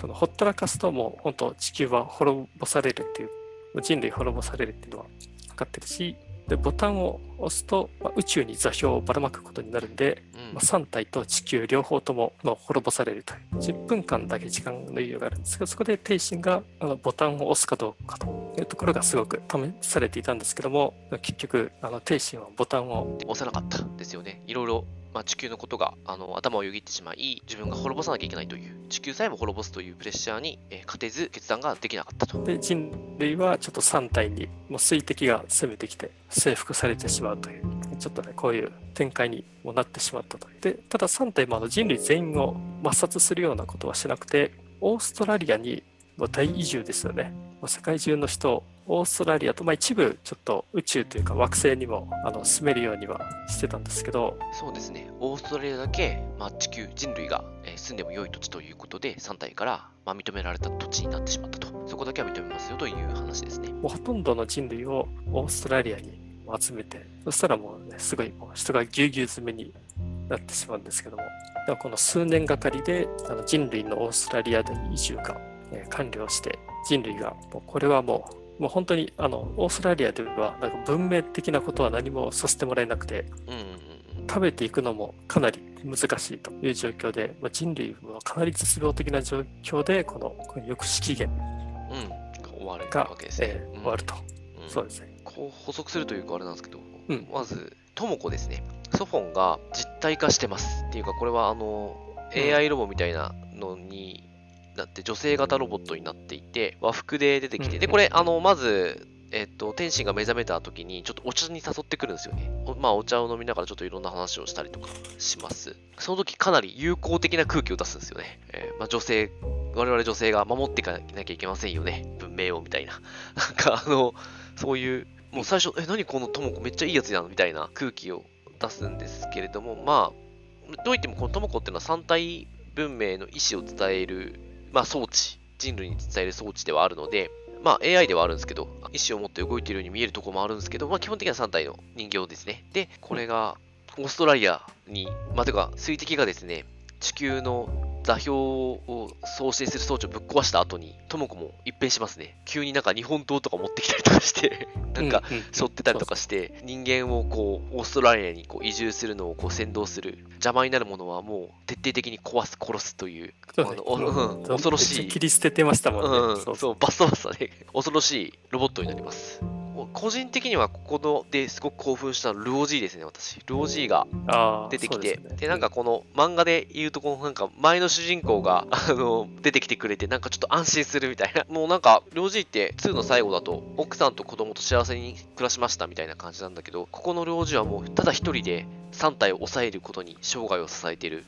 そのほったらかすともう本当地球は滅ぼされるっていう人類滅ぼされるっていうのは分かってるしでボタンを押すと、まあ、宇宙に座標をばらまくことになるんで、うん、まあ、3体と地球両方とも、まあ、滅ぼされるという10分間だけ時間の猶予があるんですけどそこで天心があのボタンを押すかどうかというところがすごく試されていたんですけども結局あの天心はボタンを押さなかったんですよね。いろいろまあ、地球のことがあの頭をよぎってしまい、自分が滅ぼさなきゃいけないという、地球さえも滅ぼすというプレッシャーに、えー、勝てず決断ができなかったと。で、人類はちょっと3体にもう水滴が攻めてきて征服されてしまうという、ちょっとね、こういう展開にもなってしまったと。で、ただ3体もあの人類全員を抹殺するようなことはしなくて、オーストラリアに大移住ですよね。世界中の人オーストラリアと、まあ、一部ちょっと宇宙というか惑星にもあの住めるようにはしてたんですけど。そうですね。オーストラリアだけ、まあ、地球人類が、えー、住んでも良い土地ということで3体から、まあ、認められた土地になってしまったと。そこだけは認めますよという話ですね。もうほとんどの人類をオーストラリアに集めてそしたらもうねすごいもう人がぎゅうぎゅう詰めになってしまうんですけども。ではこの数年がかりであの人類のオーストラリアで移住が、えー、完了して人類がもうこれはもうもう本当にあのオーストラリアではなんか文明的なことは何もさせてもらえなくて、食べていくのもかなり難しいという状況で、まあ、人類はかなり絶望的な状況でこのこの抑止期限が終わるわけですね。えー、終わると、うん、そうですね。こう補足するというかあれなんですけど、うん、まず、ともこですね。ソフォンが実体化してますっていうか、これはあの、AI ロボみたいなのになって女性型ロボットになっていて、和服で出てきて、で、これ、あの、まず、えっと、天心が目覚めた時に、ちょっとお茶に誘ってくるんですよね。まあ、お茶を飲みながらちょっといろんな話をしたりとかします。その時かなり友好的な空気を出すんですよね。えー、まあ、女性、我々女性が守っていかなきゃいけませんよね。文明をみたいな。なんか、あの、そういう、もう最初、え、何このともこめっちゃいいやつやんみたいな空気を出すんですけれども、まあ、どう言ってもこのともこっていうのは三体文明の意思を伝えるまあ、装置、人類に伝える装置ではあるので、まあ、AI ではあるんですけど、意思を持って動いているように見えるところもあるんですけど、まあ、基本的には3体の人形ですね。で、これが、オーストラリアに、まあ、てか、水滴がですね、地球の座標を送信する装置をぶっ壊した後に、とも子も一変しますね。急になんか日本刀とか持ってきたりとかして なんか背負ってたりとかして、人間をこう、オーストラリアにこう移住するのをこう先導する、邪魔になるものはもう徹底的に壊す、殺すという、あの、恐ろしい。切り捨ててましたもんね。うん、そう、バストバストで、恐ろしいロボットになります。個人的にはここのですごく興奮したルオジーですね、私。ルオジーが出てきて、で、ね、なんかこの漫画で言うと、このなんか前の主人公が、あの、出てきてくれて、なんかちょっと安心するみたいな。もうなんか、ルオジーって2の最後だと、奥さんと子供と幸せに暮らしましたみたいな感じなんだけど、ここの領事はもうただ一人で3体を抑えることに生涯を支えている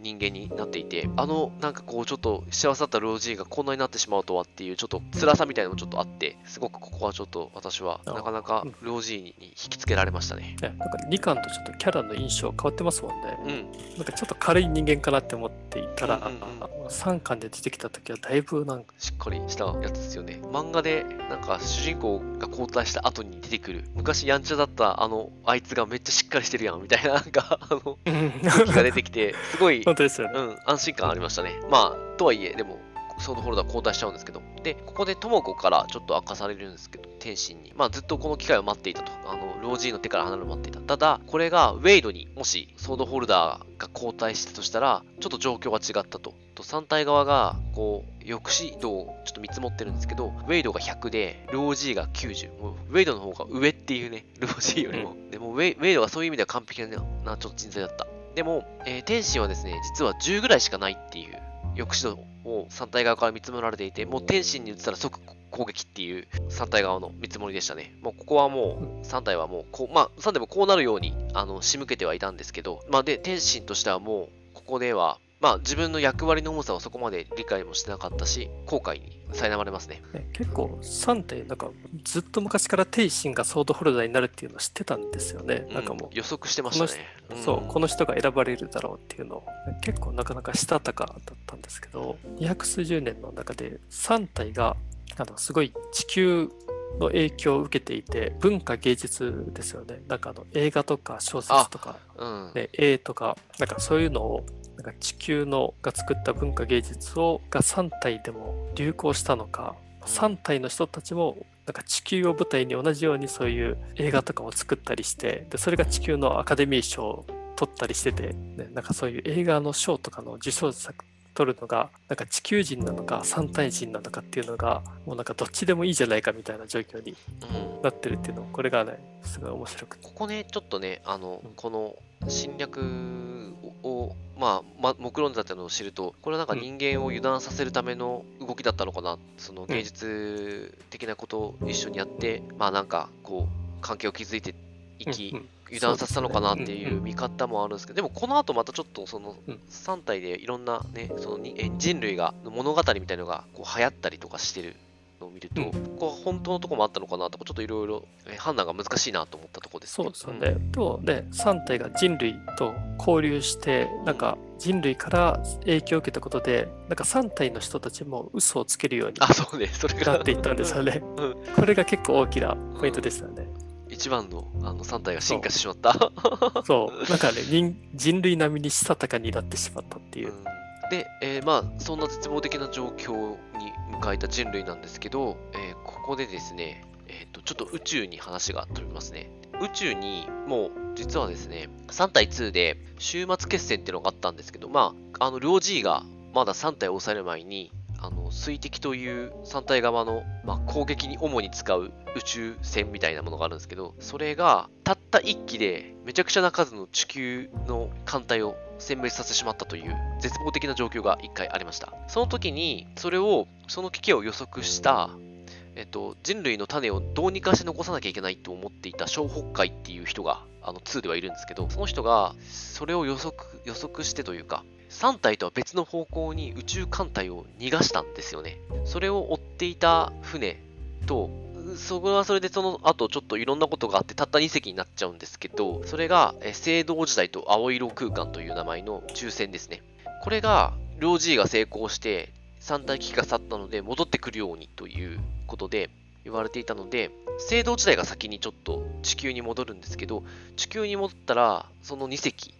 人間になっていて、あの、なんかこうちょっと幸せだったルオジーがこんなになってしまうとはっていうちょっと辛さみたいなのもちょっとあって、すごくここはちょっと私はなかなかルオジーに引きつけられましたね。なんか2巻とちょっとキャラの印象変わってますもんね。うん。なんかちょっと軽い人間かなって思っていたら、うんうんうん、3巻で出てきた時はだいぶなんかしっかりしたやつですよね。漫画でなんか主人公が交代した後に出てくる、昔やんちゃだったあのあいつがめっちゃしっかりしてるやんみたいな、なんかあの、空気が出てきて、すごい、本当ですよね。うん、安心感ありましたね。まあ、とはいえ、でも、ソードホルダー交代しちゃうんですけど、で、ここでとも子からちょっと明かされるんですけど、天心に、まあずっとこの機会を待っていたと。あの、ロージーの手から離れる待っていた。ただ、これがウェイドにもしソードホルダーが交代したとしたら、ちょっと状況が違ったと。と3体側が、こう、抑止度をちょっと見積もってるんですけど、ウェイドが100で、ロージーが90。もうウェイドの方が上っていうね、ロージーよりも。うん、でもウェイ、ウェイドがそういう意味では完璧な、なちょっと人材だった。でも、えー、天心はですね、実は10ぐらいしかないっていう抑止度を3体側から見積もられていて、もう天心に移ったら即攻撃っていう3体側の見積もりでしたね。もうここはもう3体はもうこう、まあ3体もこうなるようにあの仕向けてはいたんですけど、まあで、天心としてはもうここではまあ自分の役割の重さをそこまで理解もしてなかったし、後悔に苛まれますね。ね結構3体、なんかずっと昔から天心がソードホルダーになるっていうのを知ってたんですよね。なんかもう、予測してましたね。うん、そう、この人が選ばれるだろうっていうのを、結構なかなかしたたかだったんですけど、2数十年の中で3体があのすごい地球の影響を受けていて文化芸術ですよねなんかあの映画とか小説とか、うん、ね、絵とかなんかそういうのをなんか地球のが作った文化芸術をが3体でも流行したのか3体の人たちもなんか地球を舞台に同じようにそういう映画とかを作ったりしてでそれが地球のアカデミー賞を取ったりしてて、ね、なんかそういう映画の賞とかの受賞作取るのがなんか地球人なのか三体人なのかっていうのがもうなんかどっちでもいいじゃないかみたいな状況になってるっていうの、これがねすごい面白くて。ここねちょっとねあの、うん、この侵略を、まあ、ま、目論んだっていうのを知ると、これはなんか人間を油断させるための動きだったのかな、その芸術的なことを一緒にやって、まあなんかこう、関係を築いていき、油断させたのかなっていう見方もあるんですけど、でもこの後またちょっとその3体でいろんなね、その人類が物語みたいなのがこう流行ったりとかしてるのを見ると、うん、ここは本当のとこもあったのかなとか、ちょっといろいろ判断が難しいなと思ったところです、ね、そうですよね。うん、と、で、3体が人類と交流して、なんか人類から影響を受けたことで、なんか3体の人たちも嘘をつけるようになっていったんですよね。うん、これが結構大きなポイントでしたね。一番のあの3体が進化してしまった。そう、なんかね人、人類並みにしたたかになってしまったっていう。うんで、えー、まあ、そんな絶望的な状況に迎えた人類なんですけど、えー、ここでですね、えっ、ー、と、ちょっと宇宙に話が飛びますね。宇宙にもう、実はですね、3対2で終末決戦っていうのがあったんですけど、まあ、あの、両 G がまだ3体を抑える前に、水滴という3体側の、まあ、攻撃に主に使う宇宙船みたいなものがあるんですけど、それがたった1機でめちゃくちゃな数の地球の艦隊を殲滅させてしまったという絶望的な状況が1回ありました。その時に、それを、その危機を予測した、えっと、人類の種をどうにかして残さなきゃいけないと思っていた小北海っていう人が、あの2ではいるんですけど、その人が、それを予測、予測してというか、3体とは別の方向に宇宙艦隊を逃がしたんですよね。それを追っていた船と、それはそれでその後ちょっといろんなことがあってたった2隻になっちゃうんですけど、それが青銅時代と青色空間という名前の抽選ですね。これが、両 G が成功して3体機が去ったので戻ってくるようにということで言われていたので、青銅時代が先にちょっと地球に戻るんですけど、地球に戻ったらその2隻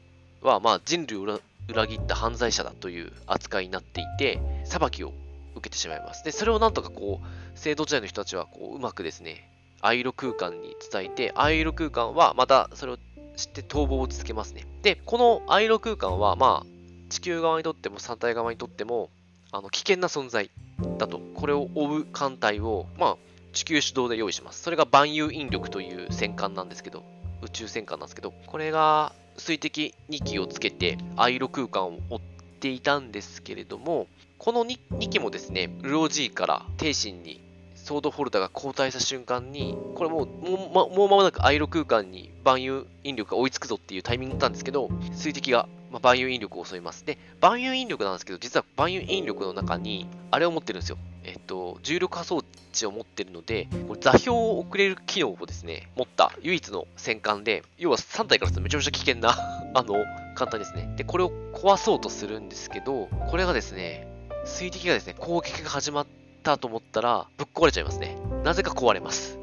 はまあ人類を裏切った犯罪者だという扱いになっていて、裁きを受けてしまいます。で、それをなんとかこう、制度時代の人たちはこううまくですね、藍色空間に伝えて、藍色空間はまたそれを知って逃亡を続けますね。で、この藍色空間は、まあ、地球側にとっても山体側にとっても、あの危険な存在だと。これを追う艦隊を、まあ、地球主導で用意します。それが万有引力という戦艦なんですけど、宇宙戦艦なんですけど、これが水滴2機をつけて藍色空間を追っていたんですけれども、この 2, 2機もですね、ルオジーから帝神にソードホルダーが交代した瞬間に、これもう、もうまもう間もなく藍色空間に万有引力が追いつくぞっていうタイミングなんですけど、水滴が、ま、万有引力を襲います。で、万有引力なんですけど、実は万有引力の中に、あれを持ってるんですよ。えと、重力波装置を持ってるので、これ座標を送れる機能をですね、持った唯一の戦艦で、要は3体からするとめちゃめちゃ危険な あの、簡単ですね。で、これを壊そうとするんですけど、これがですね、水滴がですね、攻撃が始まったと思ったら、ぶっ壊れちゃいますね。なぜか壊れます。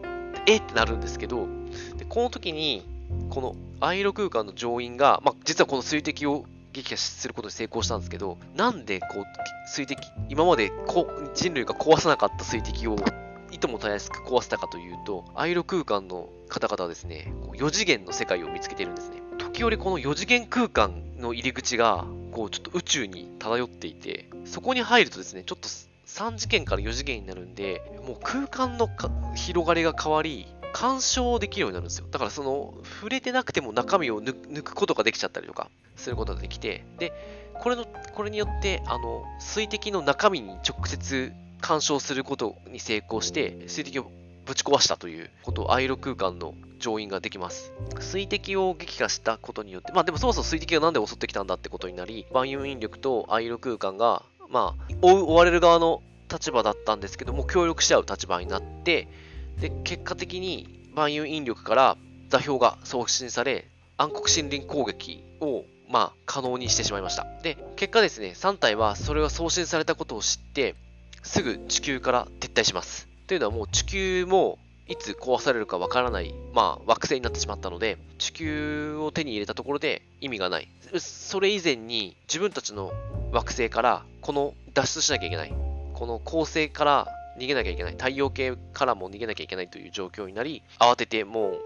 えってなるんですけど、でこの時に、このアイロ空間の乗員が、まあ、実はこの水滴を撃破することに成功したんですけど、なんでこう水滴、今までこ人類が壊さなかった水滴をいともたやすく壊せたかというと、アイロ空間の方々はですね、4次元の世界を見つけてるんですね。時折この4次元空間の入り口が、こうちょっと宇宙に漂っていて、そこに入るとですね、ちょっと3次元から4次元になるんで、もう空間の広がりが変わり、干渉できるようになるんですよ。だからその、触れてなくても中身を抜くことができちゃったりとか、することができて、で、これの、これによって、あの、水滴の中身に直接干渉することに成功して、水滴をぶち壊したということを、アイロ空間の乗員ができます。水滴を撃破したことによって、まあでもそもそも水滴がなんで襲ってきたんだってことになり、万有引力とアイロ空間が、まあ、追追われる側の立場だったんですけども、協力し合う立場になって、で、結果的に万有引力から座標が送信され、暗黒森林攻撃を、まあ、可能にしてしまいました。で、結果ですね、3体はそれが送信されたことを知って、すぐ地球から撤退します。というのはもう地球もいつ壊されるかわからない、まあ、惑星になってしまったので、地球を手に入れたところで意味がない。それ以前に自分たちの惑星からこの脱出しなきゃいけない。この恒星から逃げなきゃいけない。太陽系からも逃げなきゃいけないという状況になり、慌ててもう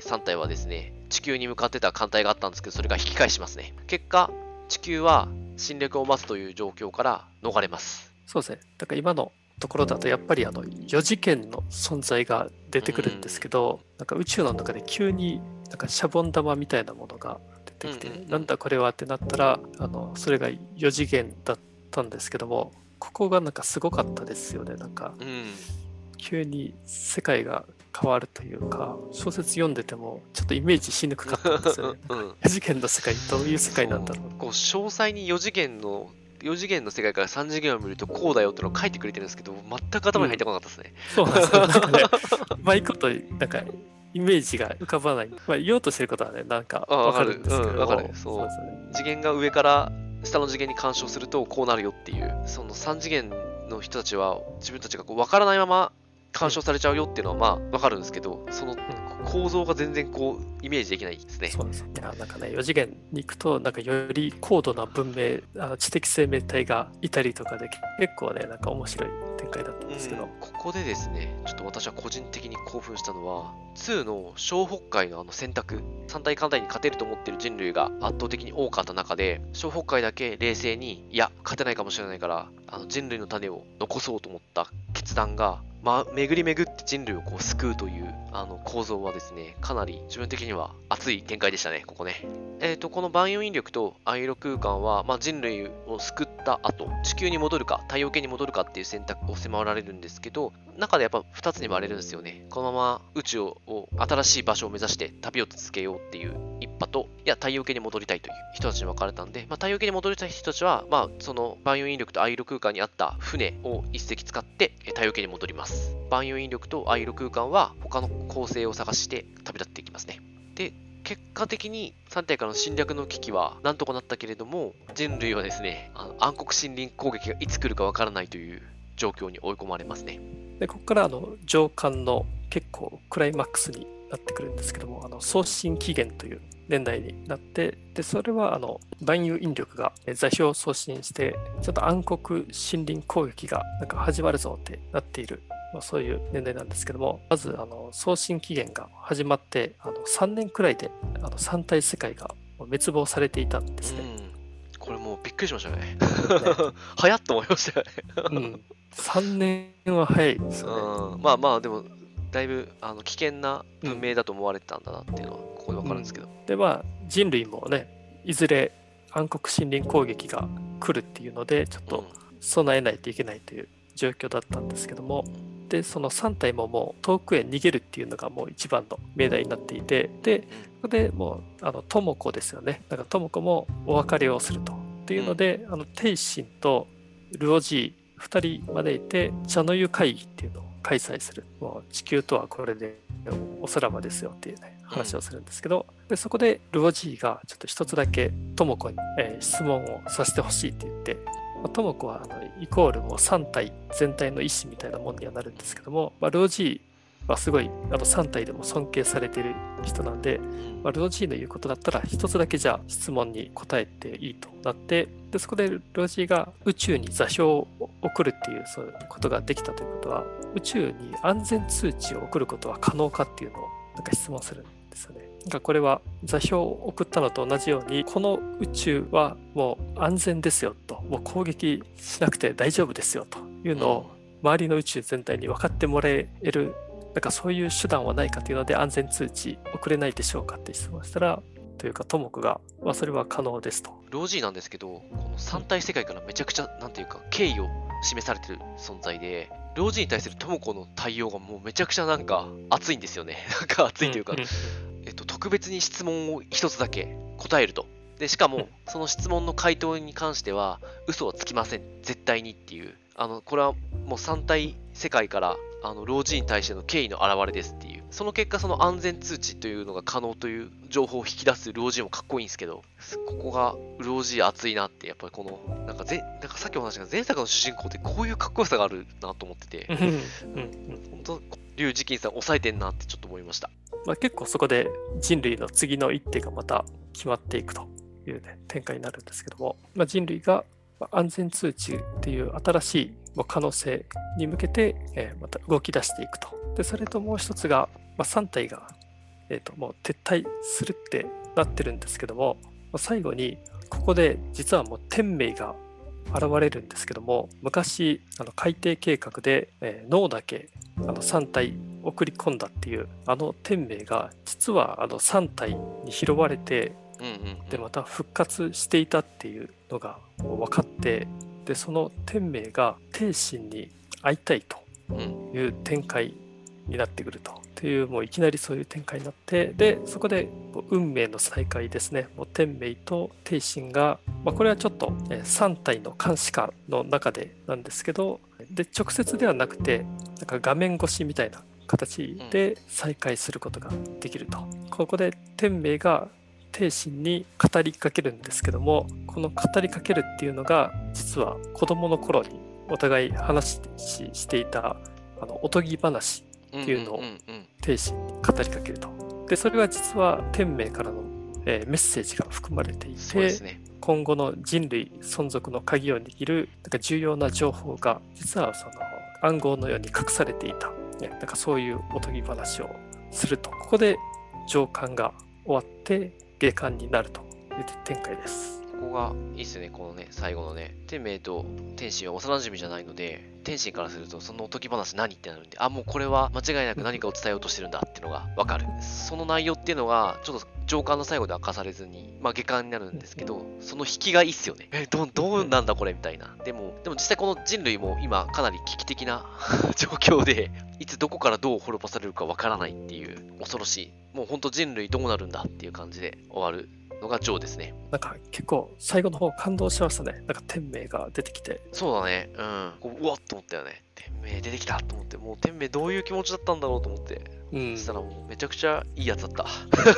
3体はですね、地球に向かってた艦隊があったんですけど、それが引き返しますね。結果、地球は侵略を待つという状況から逃れます。そうですね。だから今のところだとやっぱりあの4次元の存在が出てくるんですけど、うん、なんか宇宙の中で急になんかシャボン玉みたいなものが出てきて、うんうん、なんだこれはってなったらあのそれが4次元だったんですけどもここがなんかすごかったですよねなんか、うん、急に世界が変わるというか小説読んでてもちょっとイメージしにくかったんですよね、うん、4次元の世界どういう世界なんだろうこう詳細に4次元の4次元の世界から3次元を見るとこうだよってのを書いてくれてるんですけど、全く頭に入ってこなかったですね。うん、そうなんですよ。なんかね、うまいこと、なんか、イメージが浮かばない。まあ、言おうとしてることはね、なんかわかるんですけど。わ、うん、かる。そう。次元が上から下の次元に干渉するとこうなるよっていう、その3次元の人たちは自分たちがこう分からないまま干渉されちゃうよっていうのはまあ分かるんですけど、その構造が全然こうイメージできないですね。そうですいやなんかね4次元に行くとなんかより高度な文明あの知的生命体がいたりとかで結構ねなんか面白い展開だったんですけど、うん、ここでですねちょっと私は個人的に興奮したのは2の小北海のあの選択。3体艦隊に勝てると思ってる人類が圧倒的に多かった中で小北海だけ冷静にいや勝てないかもしれないからあの人類の種を残そうと思った決断がま、巡り巡って人類をこう救うというあの構造はですね、かなり自分的には熱い展開でしたね、ここね。えっ、ー、と、この万有引力とアイロ空間は、まあ、人類を救った後、地球に戻るか、太陽系に戻るかっていう選択を迫られるんですけど、中でやっぱ2つに割れるんですよね。このまま宇宙を新しい場所を目指して旅を続けようっていう一派と、いや、太陽系に戻りたいという人たちに分かれたんで、まあ、太陽系に戻りたい人たちは、まあ、その万有引力とアイロ空間にあった船を一隻使って太陽系に戻ります。万有引力とアイロ空間は他の構成を探して旅立っていきますね。で、結果的に3体からの侵略の危機はなんとかなったけれども、人類はですね、あの暗黒森林攻撃がいつ来るかわからないという状況に追い込まれますね。でここからあの上巻の結構クライマックスになってくるんですけども、あの送信期限という年代になって、でそれはあの万有引力が座標を送信して、ちょっと暗黒森林攻撃がなんか始まるぞってなっているまあ、そういう年代なんですけどもまずあの送信期限が始まってあの3年くらいであの3体世界が滅亡されていたんですね。これもうびっくりしましたね。ね 早っと思いましたよねうん。3年は早いですよね。まあまあでもだいぶあの危険な文明だと思われてたんだなっていうのはここで分かるんですけど。うん、でまあ人類もねいずれ暗黒森林攻撃が来るっていうのでちょっと備えないといけないという状況だったんですけども、でその3体ももう遠くへ逃げるっていうのがもう一番の命題になっていて。でここでもうあの智子ですよね。だから智子もお別れをするとっていうので、あの帝心とルオジー2人招いて茶の湯会議っていうのを開催する。もう地球とはこれでおさらばですよっていうね話をするんですけど、でそこでルオジーがちょっと一つだけ智子に、えー、質問をさせてほしいって言ってとも子はあのイコールもう3体全体の意思みたいなもんにはなるんですけども、まあ、ルオジーはすごいあの3体でも尊敬されている人なんで、まあ、ルオジーの言うことだったら一つだけじゃあ質問に答えていいとなってでそこでルオジーが宇宙に座標を送るっていうそういうことができたということは宇宙に安全通知を送ることは可能かっていうのをなんか質問するんですよね。がこれは座標を送ったのと同じようにこの宇宙はもう安全ですよともう攻撃しなくて大丈夫ですよというのを周りの宇宙全体に分かってもらえるなんかそういう手段はないかというので安全通知送れないでしょうかって質問したらというか、ともくが、まあ、それは可能ですと。老人なんですけど、この三体世界からめちゃくちゃ、なんていうか、敬意を示されてる存在で、老人に対するとも子の対応がもうめちゃくちゃなんか熱いんですよね。なんか熱いというか、えっと、特別に質問を一つだけ答えると。で、しかもうん、その質問の回答に関しては、嘘はつきません。絶対にっていう。あの、これはもう三体世界から、あの、老人に対しての敬意の表れですっていう。その結果、その安全通知というのが可能という情報を引き出す老人もかっこいいんですけど、ここが老人熱いなって、やっぱりこの、なんかぜ、なんかさっきお話した前作の主人公ってこういうかっこよさがあるなと思ってて本当、リュウ・ジキンさん抑えてんなってちょっと思いました。まあ、結構そこで人類の次の一手がまた決まっていくという、ね、展開になるんですけども、まあ、人類がまあ安全通知っていう新しいまあ可能性に向けて、えーまた動き出していくと。でそれともう一つが、まあ、3体が、えー、ともう撤退するってなってるんですけども、まあ最後にここで実はもう天命が現れるんですけども昔あの海底計画で、えー脳だけあの3体送り込んだっていうあの天命が実はあの3体に拾われて。でまた復活していたっていうのが分かってでその天命が天心に会いたいとうんいう展開になってくると。っていうもういきなりそういう展開になってでそこで運命の再会ですねもう天命と天心が、まあ、これはちょっと、えー3体の監視下の中でなんですけどで直接ではなくてなんか画面越しみたいな形で再会することができると。ここで天命が天心に語りかけるんですけどもこの語りかけるっていうのが実は子供の頃にお互い話ししていたあのおとぎ話っていうのをんんうん天心に語りかけると。でそれは実は天命からの、えーメッセージが含まれていて、ね。今後の人類存続の鍵を握るなんか重要な情報が実はその暗号のように隠されていた、ね、なんかそういうおとぎ話をするとここで上巻が終わって下巻になるという展開です。ここがいいっすよね、このね、最後のね。天命と天心は幼馴染じゃないので、天心からすると、そのおとぎ話何ってなるんで、あ、もうこれは間違いなく何かを伝えようとしてるんだっていうのがわかる。その内容っていうのが、ちょっと上巻の最後で明かされずに、まあ下巻になるんですけど、その引きがいいっすよね。え、ど、どうなんだこれみたいな。でも、でも実際この人類も今かなり危機的な 状況で、いつどこからどう滅ぼされるかわからないっていう恐ろしい。もうほんと人類どうなるんだっていう感じで終わるのがジョーですね。なんか結構最後の方感動しましたね。なんか天命が出てきて。そうだね。うん。こううわっと思ったよね。天命出てきたと思って、もう天命どういう気持ちだったんだろうと思って。うんそしたらもうめちゃくちゃいいやつだった。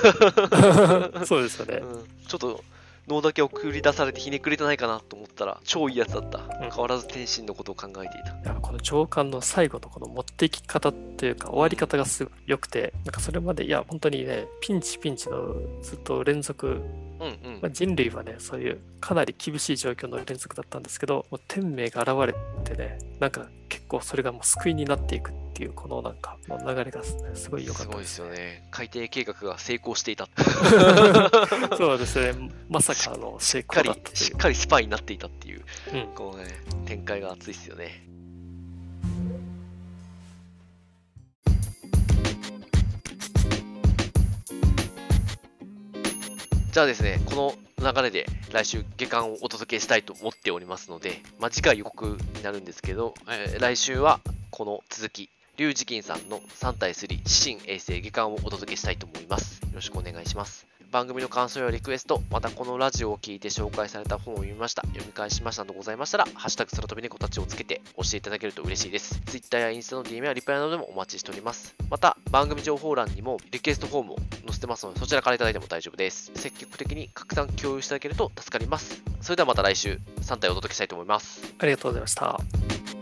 そうですよね。うん。ちょっと脳だけ送り出されてひねくれてないかなと思ったら超いいやつだった。変わらず天心のことを考えていた。この上巻の最後のこの持っていき方っていうか終わり方がすごい良くてなんかそれまでいや本当にねピンチピンチのずっと連続、うんうんまあ、。人類はねそういうかなり厳しい状況の連続だったんですけどもう天命が現れてねなんか結構それがもう救いになっていくっていうこのなんかの流れがす,、ごい良かったですごいですすよね。海底計画が成功していた。そうですねまさかの成しっかり功だった、しっかりスパイになっていたっていう、うんこのね、展開が熱いですよね。じゃあですね、この流れで来週下巻をお届けしたいと思っておりますので、まあ、次回予告になるんですけど、えー来週はこの続き、リュウジキンさんの3対3指針衛星下巻をお届けしたいと思います。よろしくお願いします。番組の感想やリクエスト、またこのラジオを聞いて紹介された本を読みました、読み返しましたなどございましたら、ハッシュタグ空飛び猫たちをつけて押していただけると嬉しいです。Twitter やインスタの DM やリプライなどでもお待ちしております。また、番組情報欄にもリクエストフォームを載せてますので、そちらからいただいても大丈夫です。積極的に拡散共有していただけると助かります。それではまた来週、3体お届けしたいと思います。ありがとうございました。